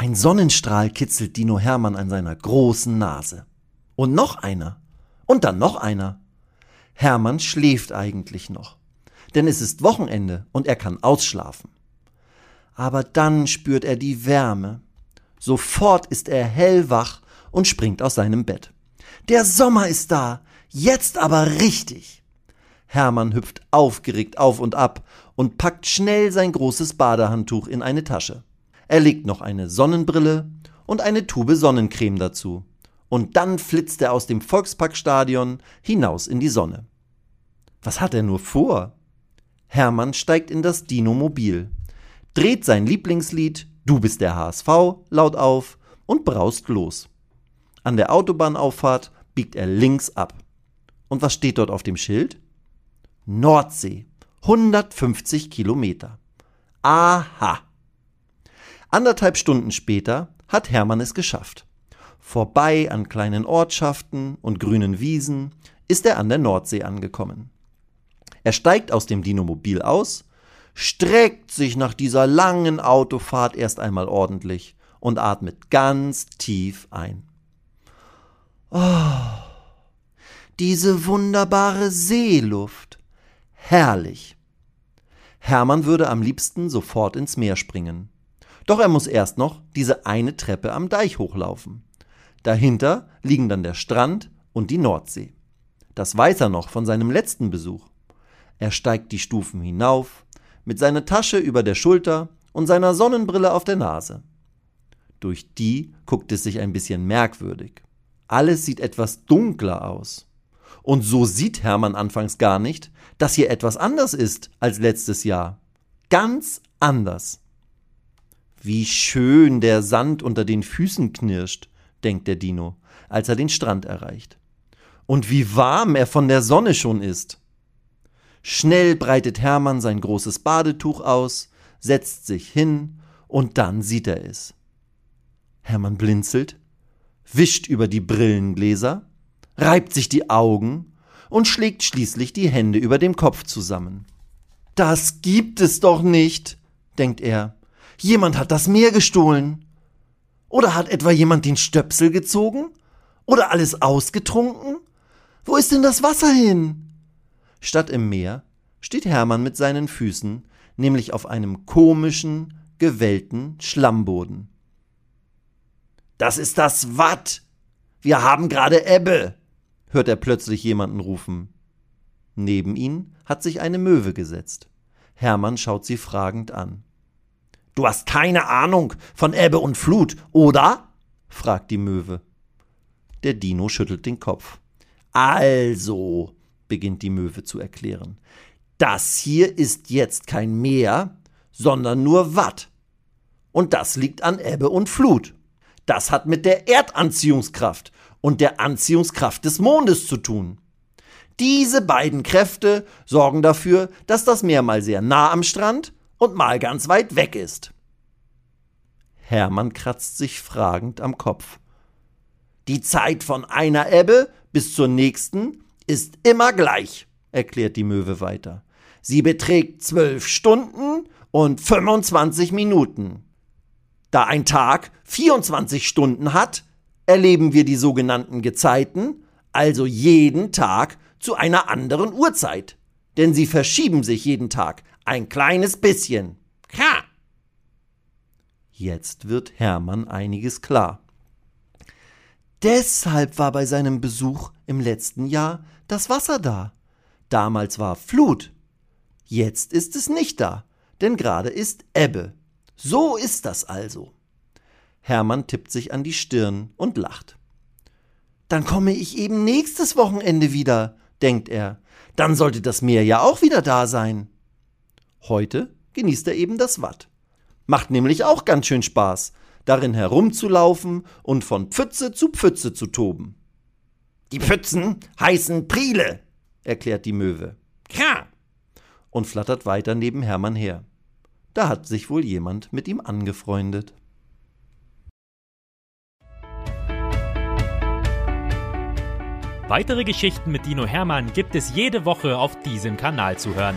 Ein Sonnenstrahl kitzelt Dino Hermann an seiner großen Nase. Und noch einer. Und dann noch einer. Hermann schläft eigentlich noch. Denn es ist Wochenende und er kann ausschlafen. Aber dann spürt er die Wärme. Sofort ist er hellwach und springt aus seinem Bett. Der Sommer ist da. Jetzt aber richtig. Hermann hüpft aufgeregt auf und ab und packt schnell sein großes Badehandtuch in eine Tasche. Er legt noch eine Sonnenbrille und eine Tube Sonnencreme dazu. Und dann flitzt er aus dem Volksparkstadion hinaus in die Sonne. Was hat er nur vor? Hermann steigt in das Dino-Mobil, dreht sein Lieblingslied Du bist der HSV laut auf und braust los. An der Autobahnauffahrt biegt er links ab. Und was steht dort auf dem Schild? Nordsee. 150 Kilometer. Aha. Anderthalb Stunden später hat Hermann es geschafft. Vorbei an kleinen Ortschaften und grünen Wiesen ist er an der Nordsee angekommen. Er steigt aus dem Dinomobil aus, streckt sich nach dieser langen Autofahrt erst einmal ordentlich und atmet ganz tief ein. Oh, diese wunderbare Seeluft. Herrlich. Hermann würde am liebsten sofort ins Meer springen. Doch er muss erst noch diese eine Treppe am Deich hochlaufen. Dahinter liegen dann der Strand und die Nordsee. Das weiß er noch von seinem letzten Besuch. Er steigt die Stufen hinauf, mit seiner Tasche über der Schulter und seiner Sonnenbrille auf der Nase. Durch die guckt es sich ein bisschen merkwürdig. Alles sieht etwas dunkler aus. Und so sieht Hermann anfangs gar nicht, dass hier etwas anders ist als letztes Jahr. Ganz anders. Wie schön der Sand unter den Füßen knirscht, denkt der Dino, als er den Strand erreicht. Und wie warm er von der Sonne schon ist. Schnell breitet Hermann sein großes Badetuch aus, setzt sich hin und dann sieht er es. Hermann blinzelt, wischt über die Brillengläser reibt sich die Augen und schlägt schließlich die Hände über dem Kopf zusammen. Das gibt es doch nicht, denkt er. Jemand hat das Meer gestohlen. Oder hat etwa jemand den Stöpsel gezogen? Oder alles ausgetrunken? Wo ist denn das Wasser hin? Statt im Meer steht Hermann mit seinen Füßen, nämlich auf einem komischen, gewellten Schlammboden. Das ist das Watt. Wir haben gerade Ebbe hört er plötzlich jemanden rufen. Neben ihn hat sich eine Möwe gesetzt. Hermann schaut sie fragend an. Du hast keine Ahnung von Ebbe und Flut, oder? fragt die Möwe. Der Dino schüttelt den Kopf. Also, beginnt die Möwe zu erklären, das hier ist jetzt kein Meer, sondern nur Watt. Und das liegt an Ebbe und Flut. Das hat mit der Erdanziehungskraft und der Anziehungskraft des Mondes zu tun. Diese beiden Kräfte sorgen dafür, dass das Meer mal sehr nah am Strand und mal ganz weit weg ist. Hermann kratzt sich fragend am Kopf. Die Zeit von einer Ebbe bis zur nächsten ist immer gleich, erklärt die Möwe weiter. Sie beträgt zwölf Stunden und 25 Minuten. Da ein Tag 24 Stunden hat, erleben wir die sogenannten Gezeiten, also jeden Tag zu einer anderen Uhrzeit. Denn sie verschieben sich jeden Tag ein kleines bisschen. Ha! Jetzt wird Hermann einiges klar. Deshalb war bei seinem Besuch im letzten Jahr das Wasser da. Damals war Flut. Jetzt ist es nicht da, denn gerade ist Ebbe. So ist das also. Hermann tippt sich an die Stirn und lacht. Dann komme ich eben nächstes Wochenende wieder, denkt er. Dann sollte das Meer ja auch wieder da sein. Heute genießt er eben das Watt. Macht nämlich auch ganz schön Spaß, darin herumzulaufen und von Pfütze zu Pfütze zu toben. Die Pfützen heißen Priele, erklärt die Möwe. Klar. Und flattert weiter neben Hermann her. Da hat sich wohl jemand mit ihm angefreundet. Weitere Geschichten mit Dino Hermann gibt es jede Woche auf diesem Kanal zu hören.